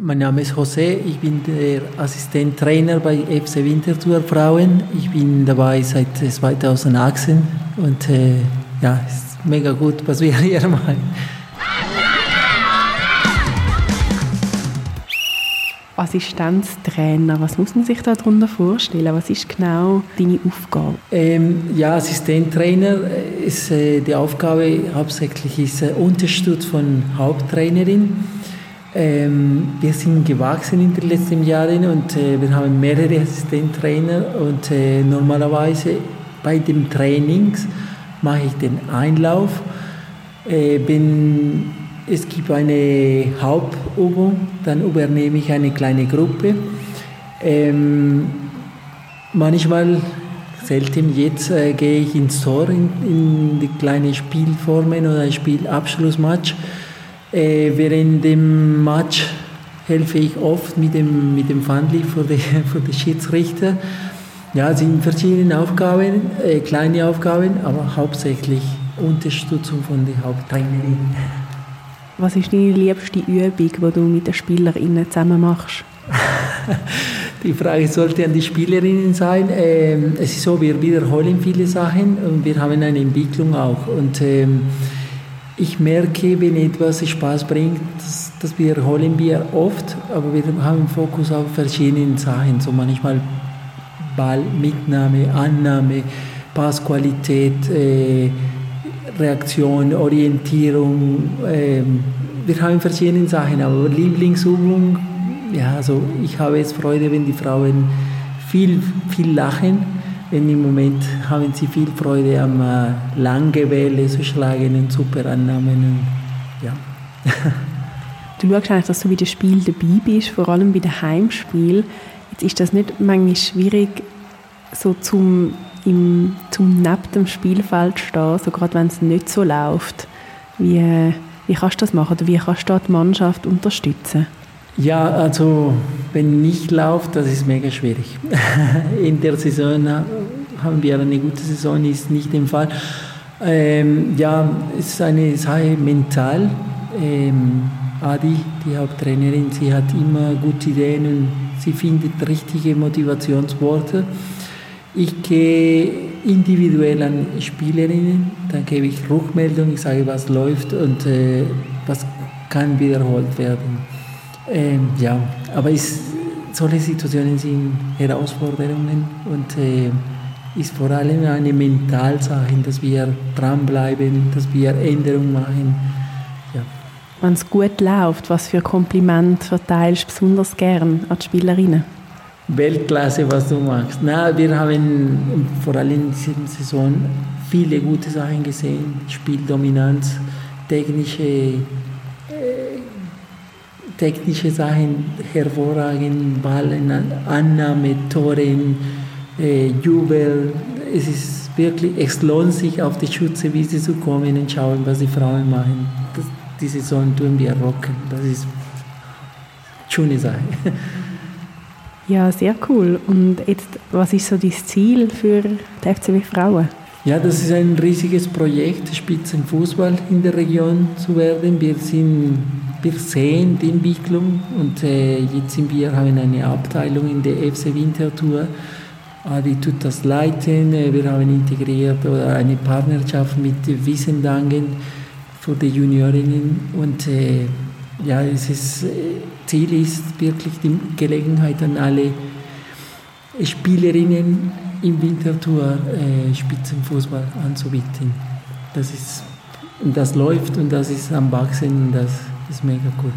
mein Name ist José, ich bin der Assistenttrainer bei FC Winterthur Frauen. Ich bin dabei seit 2018 und äh, ja, es ist mega gut, was wir hier machen. Assistenztrainer, was muss man sich darunter vorstellen? Was ist genau deine Aufgabe? Ähm, ja, Assistenztrainer ist äh, die Aufgabe hauptsächlich ist äh, Unterstützung von Haupttrainerin. Ähm, wir sind gewachsen in den letzten Jahren und äh, wir haben mehrere Assistenztrainer und äh, normalerweise bei den Trainings mache ich den Einlauf, äh, bin es gibt eine Hauptübung, dann übernehme ich eine kleine Gruppe. Ähm, manchmal, selten jetzt, äh, gehe ich ins Tor in, in die kleinen Spielformen oder Spielabschlussmatch. Äh, während dem Match helfe ich oft mit dem, mit dem Fandli für den für die Schiedsrichter. Ja, es sind verschiedene Aufgaben, äh, kleine Aufgaben, aber hauptsächlich Unterstützung von der Haupttrainerin. Was ist deine liebste Übung, die du mit den Spielerinnen zusammen machst? die Frage sollte an die Spielerinnen sein. Ähm, es ist so, wir wiederholen viele Sachen und wir haben eine Entwicklung auch. Und ähm, ich merke, wenn etwas Spaß bringt, das, das wiederholen wir oft, aber wir haben Fokus auf verschiedene Sachen. So manchmal Ballmitnahme, Annahme, Passqualität, äh, Reaktion, Orientierung. Ähm, wir haben verschiedene Sachen, aber Lieblingsübung, ja, also ich habe jetzt Freude, wenn die Frauen viel, viel lachen. Denn im Moment haben sie viel Freude am äh, lange Welle zu schlagen und super Annahmen. ja. du schaust eigentlich, dass du bei dem Spiel dabei bist, vor allem bei den Heimspielen. Jetzt ist das nicht manchmal schwierig, so zum im, zum neben dem Spielfeld stehen, so gerade wenn es nicht so läuft. Wie, wie kannst du das machen oder wie kannst du die Mannschaft unterstützen? Ja, also wenn nicht läuft, das ist mega schwierig. In der Saison haben wir eine gute Saison, ist nicht der Fall. Ähm, ja, es ist eine Sache mental. Ähm, Adi, die Haupttrainerin, sie hat immer gute Ideen und sie findet richtige Motivationsworte. Ich gehe individuell an Spielerinnen, dann gebe ich Rückmeldung, ich sage, was läuft und äh, was kann wiederholt werden. Ähm, ja, aber ist, solche Situationen sind Herausforderungen und äh, ist vor allem eine Mentalsache, dass wir dranbleiben, dass wir Änderungen machen. Ja. Wenn es gut läuft, was für Kompliment verteilst du besonders gern an die Spielerinnen? Weltklasse, was du machst. Na, wir haben vor allem in dieser Saison viele gute Sachen gesehen. Spieldominanz, technische, technische Sachen hervorragend, Ballen, Annahme, Toren, äh, Jubel. Es ist wirklich, es lohnt sich auf die Schütze, wie sie zu kommen und schauen, was die Frauen machen. Das, die Saison tun wir rocken. Das ist eine schöne Sache. Ja, sehr cool. Und jetzt, was ist so dein Ziel für die FCW Frauen? Ja, das ist ein riesiges Projekt, Spitzenfußball in der Region zu werden. Wir, sind, wir sehen die Entwicklung und äh, jetzt sind wir haben eine Abteilung in der FC Winterthur. Adi tut das leiten. Äh, wir haben integriert oder eine Partnerschaft mit Wissendangen für die Juniorinnen und äh, ja, es ist, äh, Ziel ist wirklich die Gelegenheit an alle Spielerinnen im Winterthur äh, Spitzenfußball anzubieten. Das ist, das läuft und das ist am Wachsen und das ist mega cool.